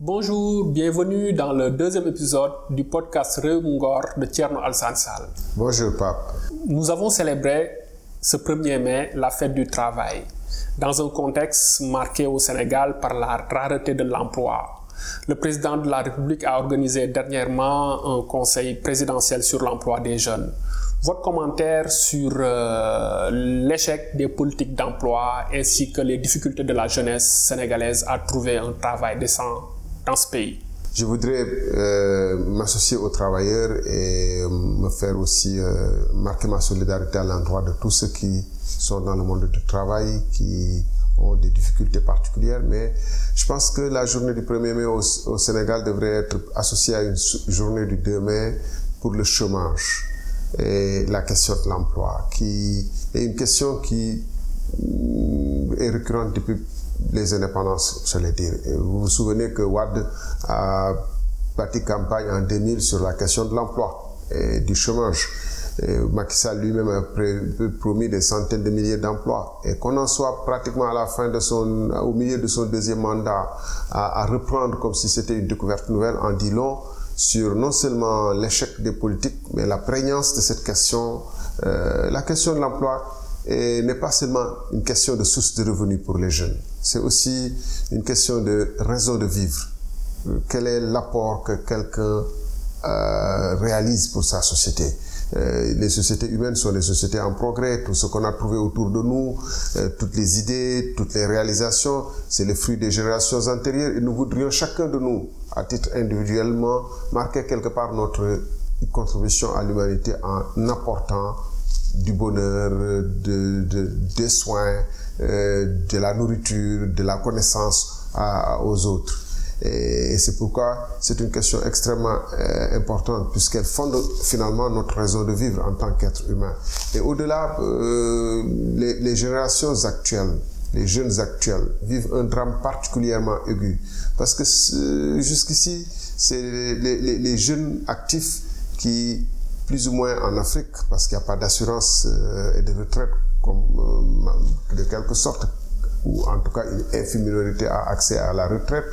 Bonjour, bienvenue dans le deuxième épisode du podcast Reungor de Tierno Al-Sansal. Bonjour Pape. Nous avons célébré ce 1er mai la fête du travail dans un contexte marqué au Sénégal par la rareté de l'emploi. Le président de la République a organisé dernièrement un conseil présidentiel sur l'emploi des jeunes. Votre commentaire sur euh, l'échec des politiques d'emploi ainsi que les difficultés de la jeunesse sénégalaise à trouver un travail décent dans ce pays? Je voudrais euh, m'associer aux travailleurs et me faire aussi euh, marquer ma solidarité à l'endroit de tous ceux qui sont dans le monde du travail, qui ont des difficultés particulières. Mais je pense que la journée du 1er mai au, au Sénégal devrait être associée à une journée du 2 mai pour le chômage et la question de l'emploi, qui est une question qui est récurrente depuis les indépendances, j'allais dire. Et vous vous souvenez que Wad a bâti campagne en 2000 sur la question de l'emploi et du chômage. Et Macky Sall lui-même a promis des centaines de milliers d'emplois. Et qu'on en soit pratiquement à la fin de son, au milieu de son deuxième mandat, à, à reprendre comme si c'était une découverte nouvelle, en dit long sur non seulement l'échec des politiques, mais la prégnance de cette question. Euh, la question de l'emploi n'est pas seulement une question de source de revenus pour les jeunes, c'est aussi une question de raison de vivre. Quel est l'apport que quelqu'un euh, réalise pour sa société? Euh, les sociétés humaines sont des sociétés en progrès. Tout ce qu'on a trouvé autour de nous, euh, toutes les idées, toutes les réalisations, c'est le fruit des générations antérieures. Et nous voudrions chacun de nous, à titre individuellement, marquer quelque part notre contribution à l'humanité en apportant du bonheur, de, de, des soins, euh, de la nourriture, de la connaissance aux autres. Et c'est pourquoi c'est une question extrêmement euh, importante puisqu'elle fonde finalement notre raison de vivre en tant qu'être humain. Et au-delà, euh, les, générations actuelles, les jeunes actuels vivent un drame particulièrement aigu parce que jusqu'ici, c'est les, les, jeunes actifs qui, plus ou moins en Afrique, parce qu'il n'y a pas d'assurance euh, et de retraite comme de quelque sorte ou en tout cas une infime minorité a accès à la retraite.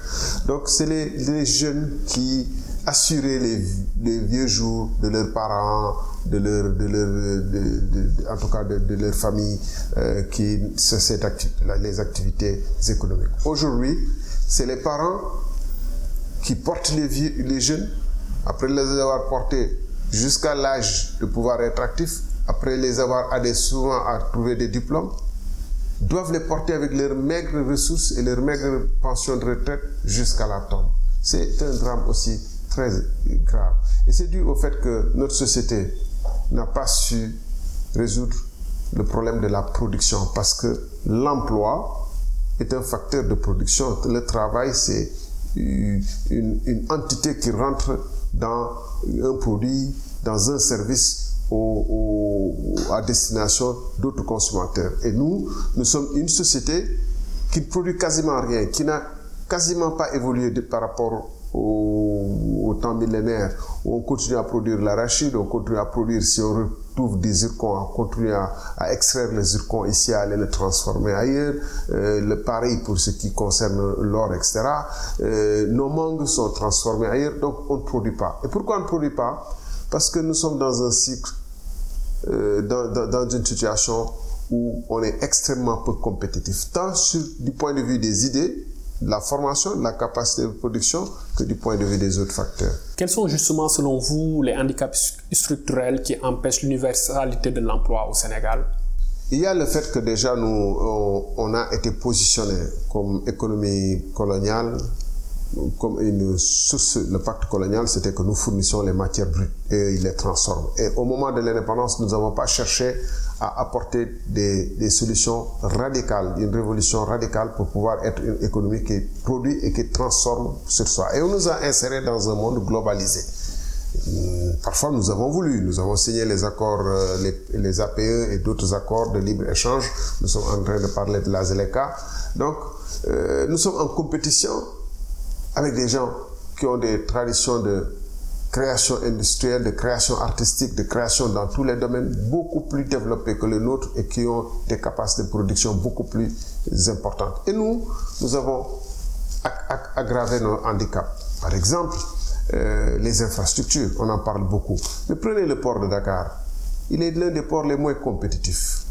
Donc c'est les, jeunes qui assuraient les, les, vieux jours de leurs parents, de leur, de leur, en tout cas de, leur famille, euh, qui cette acti les activités économiques. Aujourd'hui, c'est les parents qui portent les, vieux, les jeunes après les avoir portés jusqu'à l'âge de pouvoir être actifs, après les avoir aidés souvent à trouver des diplômes, doivent les porter avec leurs maigres ressources et leurs maigres pensions de retraite jusqu'à la tombe. C'est un drame aussi très grave. Et c'est dû au fait que notre société n'a pas su résoudre le problème de la production parce que l'emploi est un facteur de production. Le travail, c'est une, entité qui rentre dans un produit, dans un service à destination d'autres consommateurs. Et nous, nous sommes une société qui ne produit quasiment rien, qui n'a quasiment pas évolué par rapport au, temps millénaire on continue à produire l'arachide, on continue à produire, si on retrouve des zircons, on continue à, à extraire les zircons ici, à aller les transformer ailleurs. Euh, le pareil pour ce qui concerne l'or, etc. Euh, nos mangues sont transformées ailleurs, donc on ne produit pas. Et pourquoi on ne produit pas? Parce que nous sommes dans un cycle, euh, dans, dans, dans une situation où on est extrêmement peu compétitif, tant sur, du point de vue des idées, de la formation, de la capacité de production, que du point de vue des autres facteurs. Quels sont justement, selon vous, les handicaps structurels qui empêchent l'universalité de l'emploi au Sénégal? Il y a le fait que déjà nous, on, on a été positionné comme économie coloniale, le pacte colonial, c'était que nous fournissions les matières brutes et ils les transforment. Et au moment de l'indépendance, nous n'avons pas cherché à apporter des, solutions radicales, une révolution radicale pour pouvoir être une économie qui produit et qui transforme sur soi. Et on nous a insérés dans un monde globalisé. parfois, nous avons voulu. Nous avons signé les accords, les, les APE et d'autres accords de libre-échange. Nous sommes en train de parler de la ZLECA. Donc, euh, nous sommes en compétition avec des gens qui ont des traditions de création industrielle, de création artistique, de création dans tous les domaines beaucoup plus développés que les nôtres et qui ont des capacités de production beaucoup plus importantes. Et nous, nous avons aggravé nos handicaps. Par exemple, euh, les infrastructures, on en parle beaucoup. Mais prenez le port de Dakar. Il est l'un des ports les moins compétitifs.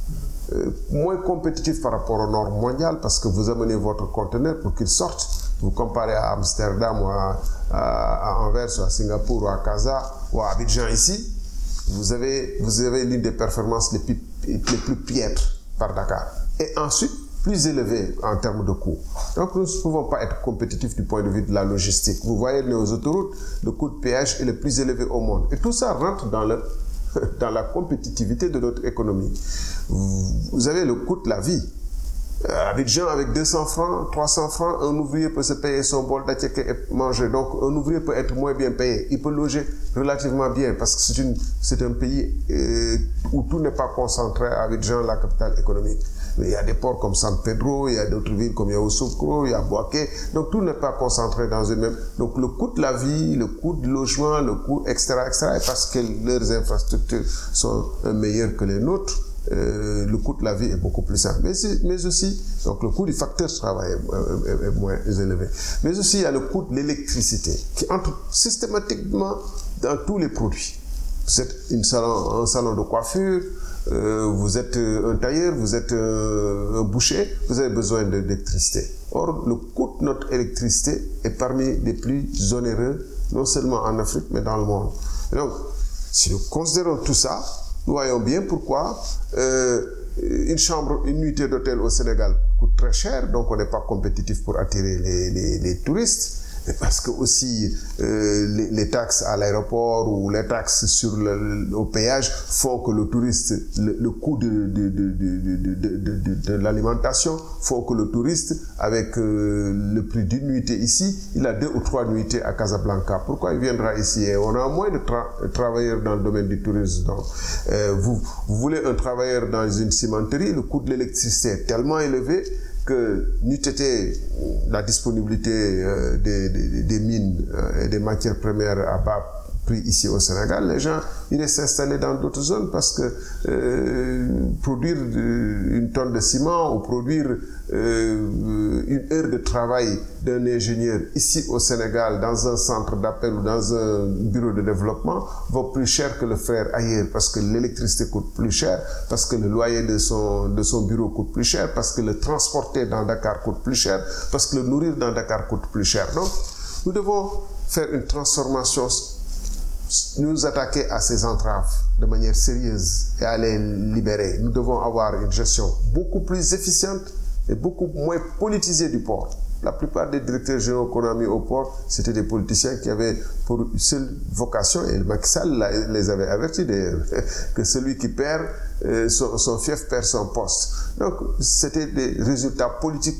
Euh, moins compétitif par rapport au nord mondial parce que vous amenez votre conteneur pour qu'il sorte. Vous comparez à Amsterdam ou à, à, à Anvers ou à Singapour ou à Casa ou à Abidjan ici, vous avez, vous avez l'une des performances les plus, les plus piètres par Dakar. Et ensuite, plus élevé en termes de coûts. Donc nous ne pouvons pas être compétitifs du point de vue de la logistique. Vous voyez, nos autoroutes, le coût de péage est le plus élevé au monde. Et tout ça rentre dans le dans la compétitivité de notre économie. Vous avez le coût de la vie. Euh, Abidjan, avec 200 francs, 300 francs, un ouvrier peut se payer son bol d'attiqué et manger. Donc, un ouvrier peut être moins bien payé. Il peut loger relativement bien parce que c'est un pays euh, où tout n'est pas concentré à Abidjan, la capitale économique. Mais il y a des ports comme San Pedro, il y a d'autres villes comme Yaoussoukro, il y a Boaké. Donc, tout n'est pas concentré dans une même. Donc, le coût de la vie, le coût de logement, le coût, etc., etc., et parce que leurs infrastructures sont meilleures que les nôtres, euh, le coût de la vie est beaucoup plus simple. Mais, aussi, donc le coût du facteur de travail est, moins élevé. Mais aussi, il y a le coût de l'électricité qui entre systématiquement dans tous les produits. Vous êtes un salon de coiffure, euh, vous êtes un tailleur, vous êtes un boucher, vous avez besoin d'électricité. Or, le coût de notre électricité est parmi les plus onéreux, non seulement en Afrique, mais dans le monde. Donc, si nous considérons tout ça, nous voyons bien pourquoi euh, une chambre, une nuitée d'hôtel au Sénégal coûte très cher, donc on n'est pas compétitif pour attirer les, les, les touristes. Parce que aussi euh, les, taxes à l'aéroport ou les taxes sur le, au péage font que le touriste, le, coût de, l'alimentation font que le touriste, avec euh, le prix d'une nuitée ici, il a deux ou trois nuitées à Casablanca. Pourquoi il viendra ici? On a moins de tra travailleurs dans le domaine du tourisme. Donc, euh, vous, vous voulez un travailleur dans une cimenterie, le coût de l'électricité est tellement élevé que n'eût été la disponibilité euh, des, mines euh, et des matières premières à bas prix ici au Sénégal, les gens iraient s'installer dans d'autres zones parce que euh, produire une tonne de ciment ou produire euh, une heure de travail d'un ingénieur ici au Sénégal, dans un centre d'appel ou dans un bureau de développement, vaut plus cher que le faire ailleurs parce que l'électricité coûte plus cher, parce que le loyer de son, de son bureau coûte plus cher, parce que le transporter dans Dakar coûte plus cher, parce que le nourrir dans Dakar coûte plus cher. Donc, nous devons faire une transformation nous attaquer à ces entraves de manière sérieuse et à les libérer. Nous devons avoir une gestion beaucoup plus efficiente et beaucoup moins politisée du port. La plupart des directeurs généraux qu'on a mis au port, c'était des politiciens qui avaient pour seule vocation, et Sall les avait avertis que celui qui perd son, son fief perd son poste. Donc, c'était des résultats politiques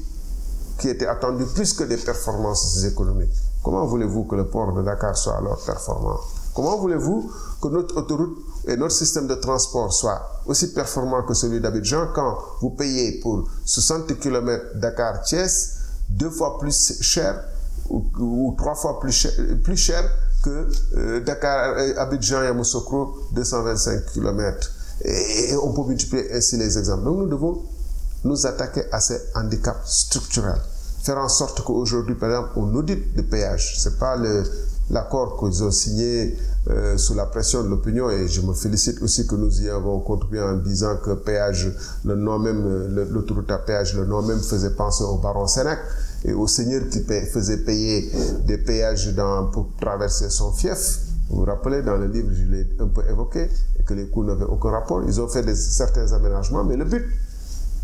qui étaient attendus plus que des performances économiques. Comment voulez-vous que le port de Dakar soit alors performant? Comment voulez-vous que notre autoroute et notre système de transport soient aussi performants que celui d'Abidjan quand vous payez pour 60 km Dakar-Thiès deux fois plus cher ou, trois fois plus cher, plus cher que euh, Dakar-Abidjan et Yamoussoukro 225 km. Et, on peut multiplier ainsi les exemples. Donc nous devons nous attaquer à ces handicaps structurels. Faire en sorte qu'aujourd'hui, par exemple, on audite de péage. C'est pas le, l'accord qu'ils ont signé euh, sous la pression de l'opinion et je me félicite aussi que nous y avons contribué en disant que péage, le nom même, l'autoroute à péage, le nom même faisait penser au baron Sénac et au seigneur qui faisait payer des péages pour traverser son fief. Vous vous rappelez, dans le livre, je l'ai un peu évoqué, que les coûts n'avaient aucun rapport. Ils ont fait certains aménagements, mais le but,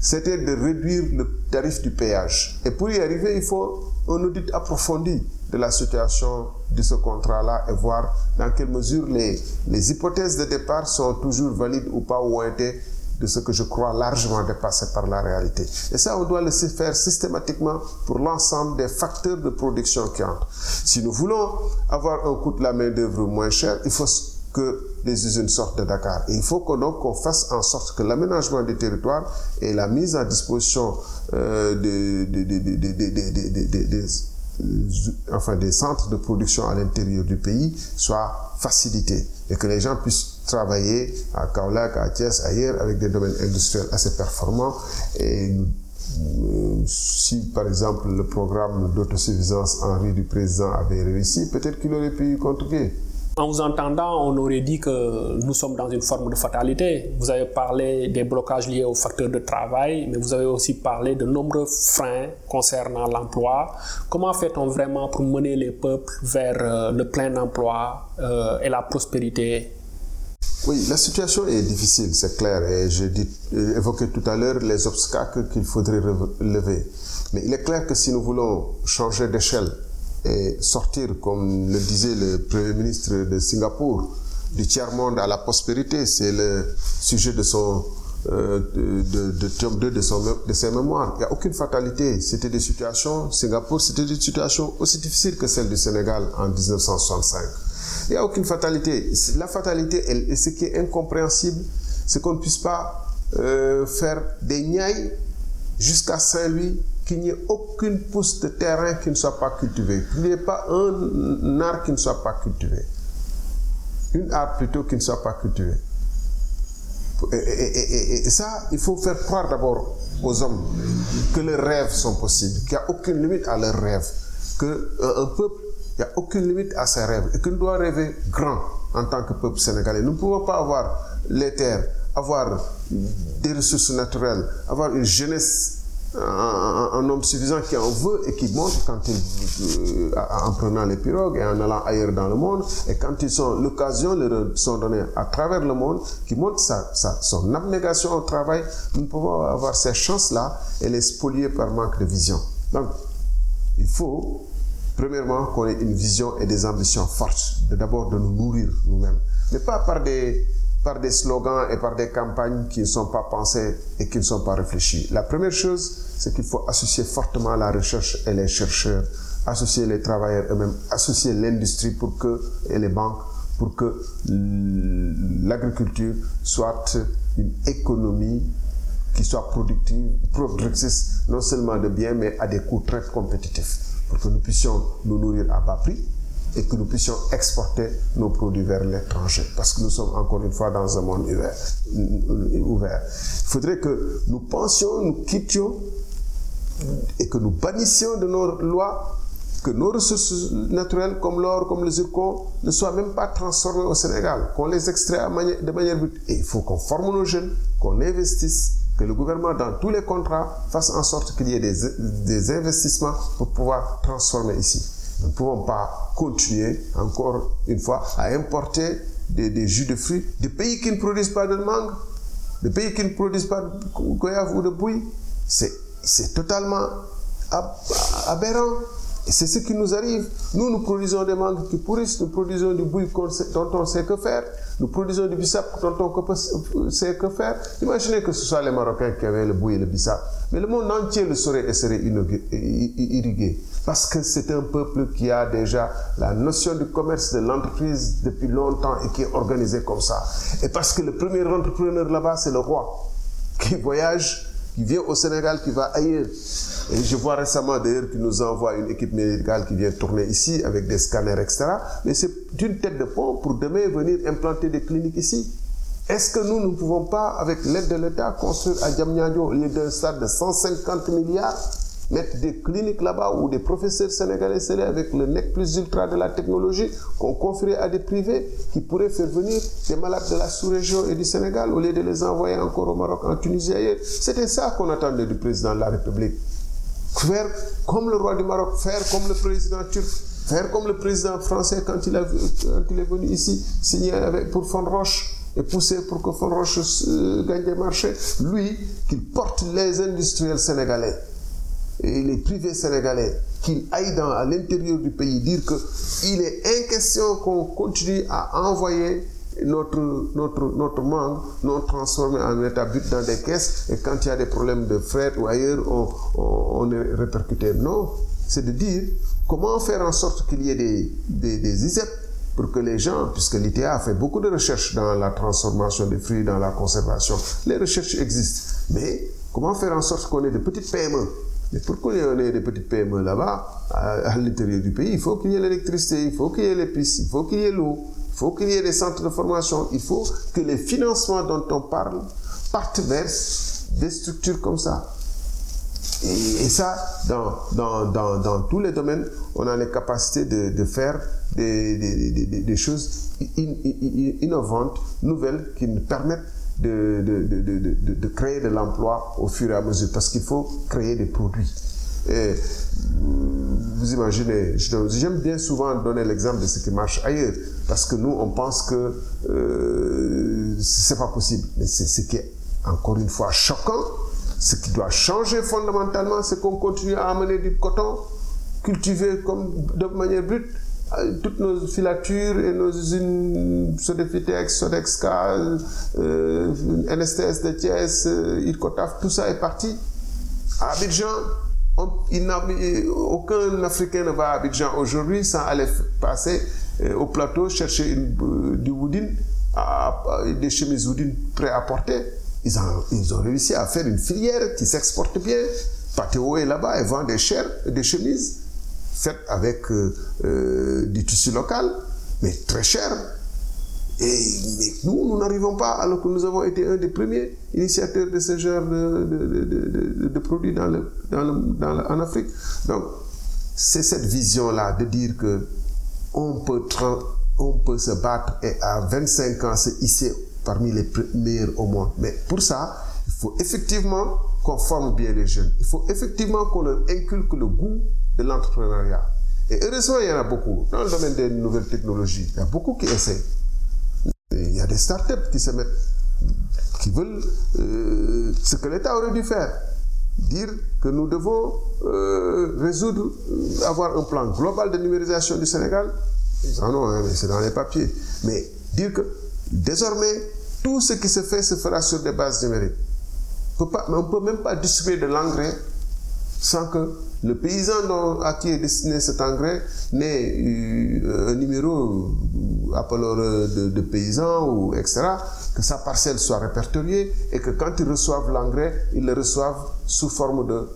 c'était de réduire le tarif du péage. Et pour y arriver, il faut un audit approfondi de la situation de ce contrat-là et voir dans quelle mesure les, les hypothèses de départ sont toujours valides ou pas ou ont été de ce que je crois largement dépassé par la réalité. Et ça, on doit le faire systématiquement pour l'ensemble des facteurs de production qui entrent. Si nous voulons avoir un coût de la main-d'œuvre moins cher, il faut que les usines sortent de Dakar. Et il faut qu'on fasse en sorte que l'aménagement des territoires et la mise à disposition euh, des, des, enfin, des centres de production à l'intérieur du pays soient facilités et que les gens puissent travailler à Kaolack, à Thiès, ailleurs, avec des domaines industriels assez performants. Et si, par exemple, le programme d'autosuffisance en riz du président avait réussi, peut-être qu'il aurait pu y contribuer. En vous entendant, on aurait dit que nous sommes dans une forme de fatalité. Vous avez parlé des blocages liés aux facteurs de travail, mais vous avez aussi parlé de nombreux freins concernant l'emploi. Comment fait-on vraiment pour mener les peuples vers le plein emploi et la prospérité? Oui, la situation est difficile, c'est clair, et j'ai évoqué tout à l'heure les obstacles qu'il faudrait relever. Mais il est clair que si nous voulons changer d'échelle et sortir, comme le disait le Premier ministre de Singapour, du tiers-monde à la prospérité, c'est le sujet de son euh, de, de, tome 2 de, de ses mémoires. Il n'y a aucune fatalité. C'était des situations, Singapour, c'était des situations aussi difficiles que celles du Sénégal en 1965. Il n'y a aucune fatalité. La fatalité, ce qui est incompréhensible, c'est qu'on ne puisse pas euh, faire des niailles jusqu'à Saint-Louis, qu'il n'y ait aucune pousse de terrain qui ne soit pas cultivée, qu'il n'y ait pas un art qui ne soit pas cultivé. Une art plutôt qui ne soit pas cultivée. Et, ça, il faut faire croire d'abord aux hommes que leurs rêves sont possibles, qu'il n'y a aucune limite à leurs rêves, qu'un un peuple il n'y a aucune limite à ses rêves et qu'on doit rêver grand en tant que peuple sénégalais. Nous ne pouvons pas avoir les terres, avoir des ressources naturelles, avoir une jeunesse, un, homme suffisant qui en veut et qui monte quand il, en prenant les pirogues et en allant ailleurs dans le monde, et quand ils sont l'occasion leur sont données à travers le monde, qui montre sa, sa, son abnégation au travail, nous pouvons avoir ces chances-là et les spolier par manque de vision. Donc, il faut Premièrement, qu'on ait une vision et des ambitions fortes. D'abord, de nous nourrir nous-mêmes. Mais pas par des, par des slogans et par des campagnes qui ne sont pas pensées et qui ne sont pas réfléchies. La première chose, c'est qu'il faut associer fortement la recherche et les chercheurs, associer les travailleurs eux-mêmes, associer l'industrie pour que, et les banques pour que l'agriculture soit une économie qui soit productive, productrice non seulement de biens, mais à des coûts très compétitifs pour que nous puissions nous nourrir à bas prix et que nous puissions exporter nos produits vers l'étranger. Parce que nous sommes encore une fois dans un monde ouvert. Il faudrait que nous pensions, nous quittions et que nous banissions de nos lois que nos ressources naturelles comme l'or, comme le zircon, ne soient même pas transformées au Sénégal, qu'on les extrait de manière... Et il faut qu'on forme nos jeunes, qu'on investisse, que le gouvernement, dans tous les contrats, fasse en sorte qu'il y ait des, investissements pour pouvoir transformer ici. Nous ne pouvons pas continuer, encore une fois, à importer des, jus de fruits des pays qui ne produisent pas de mangue, des pays qui ne produisent pas de goyave ou de bouille. C'est totalement aberrant. Et c'est ce qui nous arrive. Nous, nous produisons des mangues qui pourrissent, nous produisons du bouille dont on sait que faire, nous produisons du bissap dont on sait que faire. Imaginez que ce soit les Marocains qui avaient le bouille et le bissap. Mais le monde entier le saurait et serait irrigué. Parce que c'est un peuple qui a déjà la notion du commerce, de l'entreprise depuis longtemps et qui est organisé comme ça. Et parce que le premier entrepreneur là-bas, c'est le roi qui voyage qui vient au Sénégal, qui va ailleurs. Et je vois récemment d'ailleurs qu'il nous envoie une équipe médicale qui vient tourner ici avec des scanners, etc. Mais c'est d'une tête de pont pour demain venir implanter des cliniques ici. Est-ce que nous ne pouvons pas, avec l'aide de l'État, construire à Djamnyadjo, au d'un stade de 150 milliards, mettre des cliniques là-bas où des professeurs sénégalais seraient avec le nec plus ultra de la technologie qu'on confierait à des privés qui pourraient faire venir des malades de la sous-région et du Sénégal au lieu de les envoyer encore au Maroc, en Tunisie ailleurs. C'était ça qu'on attendait du président de la République. Faire comme le roi du Maroc, faire comme le président turc, faire comme le président français quand il, est venu ici signer pour Roche et pousser pour que Roche euh, gagne des marchés. Lui, qu'il porte les industriels sénégalais et les privés sénégalais qu'ils aillent dans, à l'intérieur du pays dire qu'il est question qu'on continue à envoyer notre, notre, notre mangue non transformé en état but dans des caisses et quand il y a des problèmes de fret ou ailleurs, on, on, est répercuté. Non, c'est de dire comment faire en sorte qu'il y ait des, des, des ISEP pour que les gens, puisque l'ITA a fait beaucoup de recherches dans la transformation des fruits, dans la conservation, les recherches existent. Mais comment faire en sorte qu'on ait de petites PME mais pour qu'on ait des petites PME là-bas, à, l'intérieur du pays, il faut qu'il y ait l'électricité, il faut qu'il y ait les pistes, il faut qu'il y ait l'eau, il faut qu'il y ait des centres de formation, il faut que les financements dont on parle partent vers des structures comme ça. Et, ça, dans, dans, dans, dans, tous les domaines, on a les capacités de, de faire des, des, des, des choses innovantes, nouvelles, qui nous permettent de, de, de, créer de l'emploi au fur et à mesure, parce qu'il faut créer des produits. Et vous imaginez, j'aime bien souvent donner l'exemple de ce qui marche ailleurs, parce que nous, on pense que euh, c'est pas possible. Mais c'est ce qui est encore une fois choquant, ce qui doit changer fondamentalement, c'est qu'on continue à amener du coton cultivé comme de manière brute euh, toutes nos filatures et nos usines Sodefitex, Sodexca, euh, NSTS de Thiès, euh, tout ça est parti. À Abidjan, aucun Africain ne va à Abidjan aujourd'hui sans aller passer euh, au plateau chercher du woodin, des chemises woodin prêts à porter. Ils ont, ils ont réussi à faire une filière qui s'exporte bien. Patéo est là-bas et vend des chairs, des chemises faites avec euh, euh, du tissu local, mais très cher. Et mais nous, nous n'arrivons pas, alors que nous avons été un des premiers initiateurs de ce genre de, produits dans en Afrique. Donc, c'est cette vision-là de dire que on peut, on peut se battre et à 25 ans se hisser parmi les meilleurs au monde. Mais pour ça, il faut effectivement qu'on forme bien les jeunes. Il faut effectivement qu'on leur inculque le goût de l'entrepreneuriat. Et heureusement, il y en a beaucoup. Dans le domaine des nouvelles technologies, il y a beaucoup qui essaient. il y a des startups qui se mettent, qui veulent euh, ce que l'État aurait dû faire. Dire que nous devons euh, résoudre, euh, avoir un plan global de numérisation du Sénégal. En ont, hein, mais c'est dans les papiers. Mais dire que désormais, tout ce qui se fait se fera sur des bases numériques. On ne peut même pas distribuer de l'engrais sans que le paysan à qui est destiné cet engrais n'ait euh, un numéro, euh, appelons de, de paysan ou etc., que sa parcelle soit répertoriée et que quand ils reçoivent l'engrais, ils le reçoivent sous forme de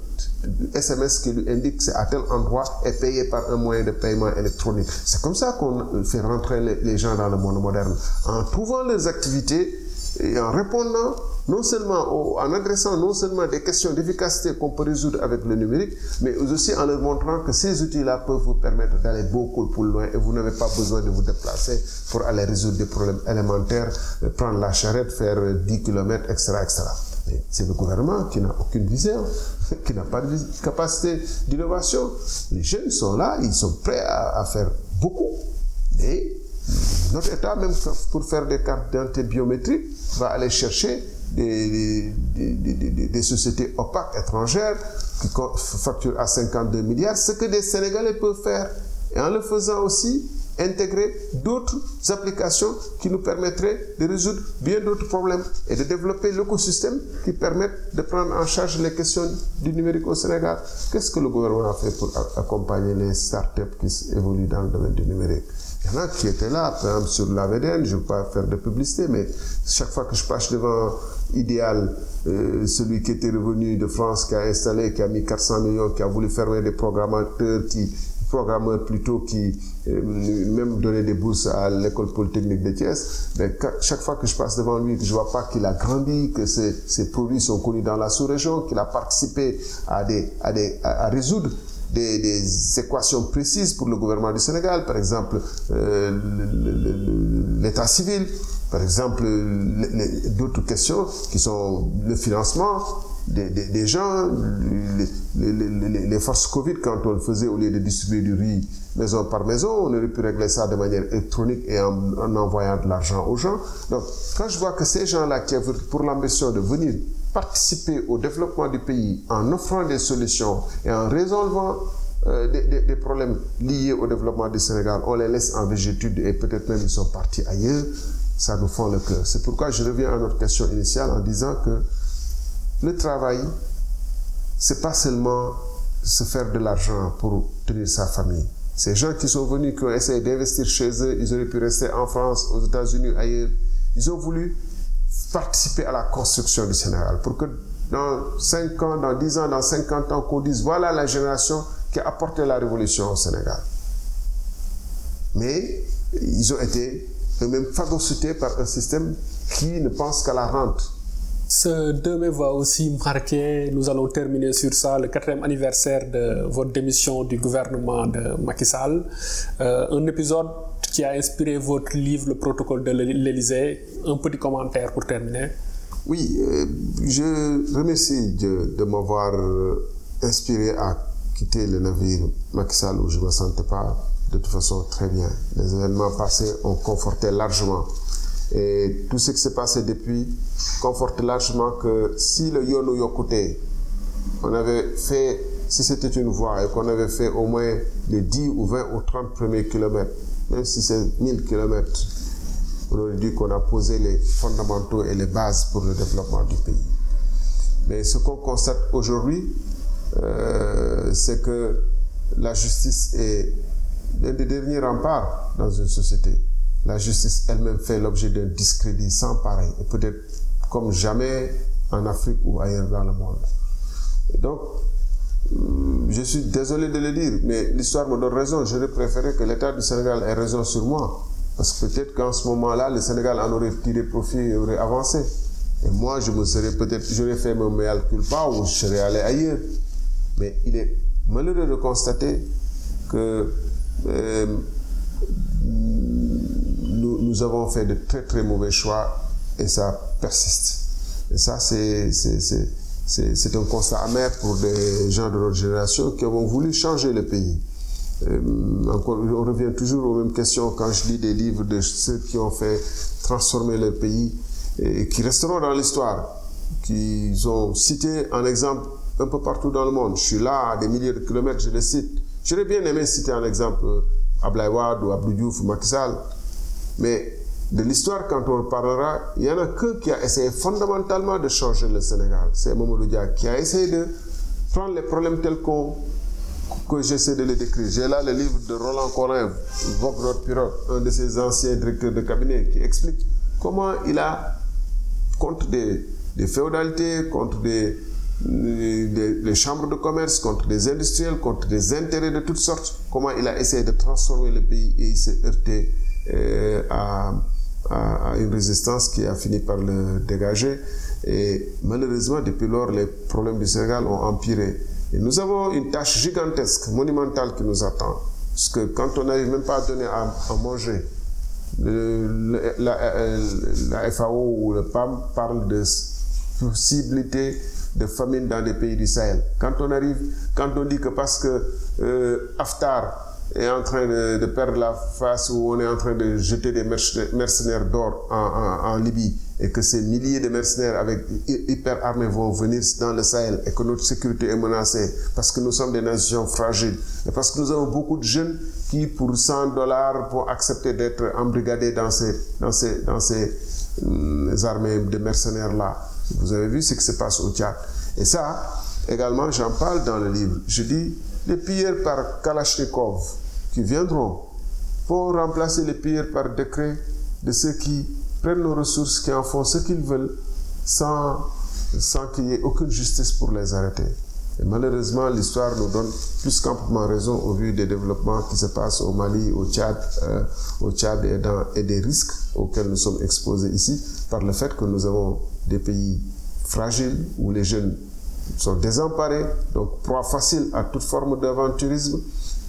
SMS qui lui indique c'est à tel endroit et payé par un moyen de paiement électronique. C'est comme ça qu'on fait rentrer les, les gens dans le monde moderne. En trouvant les activités et en répondant non seulement en adressant non seulement des questions d'efficacité qu'on peut résoudre avec le numérique, mais aussi en leur montrant que ces outils-là peuvent vous permettre d'aller beaucoup plus loin et vous n'avez pas besoin de vous déplacer pour aller résoudre des problèmes élémentaires, euh, prendre la charrette, faire 10 km, etc. etc. C'est le gouvernement qui n'a aucune vision, qui n'a pas de capacité d'innovation. Les jeunes sont là, ils sont prêts à, à faire beaucoup. Et notre État, même pour faire des cartes d'identité biométriques, va aller chercher des, sociétés opaques étrangères qui facturent à 52 milliards, ce que des Sénégalais peuvent faire. Et en le faisant aussi, intégrer d'autres applications qui nous permettraient de résoudre bien d'autres problèmes et de développer l'écosystème qui permettent de prendre en charge les questions du numérique au Sénégal. Qu'est-ce que le gouvernement a fait pour accompagner les startups qui évoluent dans le domaine du numérique? Il y en a qui étaient là, par exemple sur l'AVDN, je ne veux pas faire de publicité, mais chaque fois que je passe devant Idéal, euh, celui qui était revenu de France, qui a installé, qui a mis 400 millions, qui a voulu fermer des programmateurs, qui programmeurs plutôt qui euh, même donné des bourses à l'école polytechnique de Thiès, mais chaque fois que je passe devant lui, je vois pas qu'il a grandi, que ses, produits sont connus dans la sous-région, qu'il a participé à, résoudre des, des, équations précises pour le gouvernement du Sénégal, par exemple euh, l'état civil, par exemple d'autres questions qui sont le financement des, gens, les, forces Covid, quand on le faisait au lieu de distribuer du riz maison par maison, on aurait pu régler ça de manière électronique et en, en envoyant de l'argent aux gens. Donc, quand je vois que ces gens-là qui ont pour l'ambition de venir participer au développement du pays en offrant des solutions et en résolvant euh, des, des, problèmes liés au développement du Sénégal, on les laisse en végétude et peut-être même ils sont partis ailleurs, ça nous fend le cœur. C'est pourquoi je reviens à notre question initiale en disant que le travail, c'est pas seulement se faire de l'argent pour tenir sa famille. Ces gens qui sont venus, qui ont essayé d'investir chez eux, ils auraient pu rester en France, aux États-Unis, ailleurs. Ils ont voulu participer à la construction du Sénégal pour que dans 5 ans, dans 10 ans, dans 50 ans, qu'on dise voilà la génération qui a apporté la révolution au Sénégal. Mais ils ont été eux-mêmes phagocytés par un système qui ne pense qu'à la rente. Ce 2 mai va aussi marquer, nous allons terminer sur ça, le quatrième anniversaire de votre démission du gouvernement de Macky Sall. Euh, un épisode qui a inspiré votre livre, Le protocole de l'Élysée. Un petit commentaire pour terminer. Oui, euh, je remercie Dieu de m'avoir euh, inspiré à quitter le navire Macky Sall où je ne me sentais pas de toute façon très bien. Les événements passés ont conforté largement et tout ce qui s'est passé depuis conforte largement que si le Yono Yokute, on avait fait, si c'était une voie et qu'on avait fait au moins les 10 ou 20 ou 30 premiers kilomètres, même si c'est 1000 kilomètres, on aurait dit qu'on a posé les fondamentaux et les bases pour le développement du pays. Mais ce qu'on constate aujourd'hui, euh, c'est que la justice est l'un des derniers remparts dans une société la justice elle-même fait l'objet d'un discrédit sans pareil, et peut-être comme jamais en Afrique ou ailleurs dans le monde. donc, hum, je suis désolé de le dire, mais l'histoire me donne raison. J'aurais préféré que l'État du Sénégal ait raison sur moi. Parce que peut-être qu'en ce moment-là, le Sénégal en aurait tiré profit et aurait avancé. Et moi, je me serais peut-être, j'aurais fait mon meal culpa ou je serais allé ailleurs. Mais il est malheureux de constater que euh, nous, avons fait de très très mauvais choix et ça persiste. Et ça, c'est un constat amer pour des gens de notre génération qui ont voulu changer le pays. Euh, on revient toujours aux mêmes questions quand je lis des livres de ceux qui ont fait transformer le pays et qui resteront dans l'histoire, qui ont cité un exemple un peu partout dans le monde. Je suis là à des milliers de kilomètres, je les cite. J'aurais bien aimé citer un exemple Ablaïwad ou Abdou Diouf ou Macky. Mais de l'histoire, quand on parlera, il y en a qu'un qui a essayé fondamentalement de changer le Sénégal. C'est Mamadou Dia qui a essayé de prendre les problèmes tels qu'on que j'essaie de les décrire. J'ai là le livre de Roland Corin, Vogrod Pirot, un de ses anciens directeurs de cabinet, qui explique comment il a, contre des féodalités, contre des, des, chambres de commerce, contre des industriels, contre des intérêts de toutes sortes, comment il a essayé de transformer le pays et il s'est heurté euh, à, une résistance qui a fini par le dégager. Et malheureusement, depuis lors, les problèmes du Sénégal ont empiré. Et nous avons une tâche gigantesque, monumentale qui nous attend. Parce que quand on n'arrive même pas à donner à, manger, la, la, FAO ou le PAM parle de possibilité de famine dans les pays du Sahel. Quand on arrive, quand on dit que parce que euh, Haftar est en train de, perdre la face où on est en train de jeter des mercenaires d'or en, Libye et que ces milliers de mercenaires avec hyper armés vont venir dans le Sahel et que notre sécurité est menacée parce que nous sommes des nations fragiles et parce que nous avons beaucoup de jeunes qui pour 100 dollars vont accepter d'être embrigadés dans ces hum, armées de mercenaires là. Vous avez vu ce qui se passe au Tchad. Et ça, également, j'en parle dans le livre. Je dis, les pilleurs par Kalachnikov qui viendront vont remplacer les pilleurs par décret de ceux qui prennent nos ressources, qui en font ce qu'ils veulent, sans, sans qu'il y ait aucune justice pour les arrêter. Et malheureusement, l'histoire nous donne plus qu'amplement raison au vu des développements qui se passent au Mali, au Tchad, euh, au Tchad et, et des risques auxquels nous sommes exposés ici par le fait que nous avons des pays fragiles où les jeunes sont désemparés, donc proie facile à toute forme d'aventurisme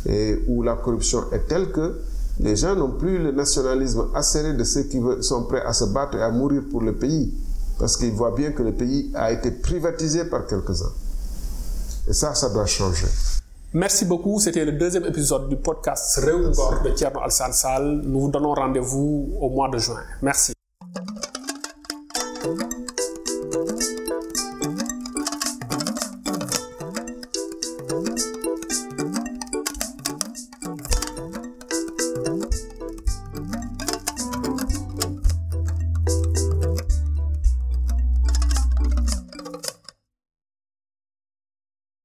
et où la corruption est telle que les gens n'ont plus le nationalisme acéré de ceux qui sont prêts à se battre et à mourir pour le pays parce qu'ils voient bien que le pays a été privatisé par quelques-uns. Et ça, ça doit changer. Merci beaucoup. C'était le deuxième épisode du podcast Réungor de Tierno Al-Sansal. Nous vous donnons rendez-vous au mois de juin. Merci.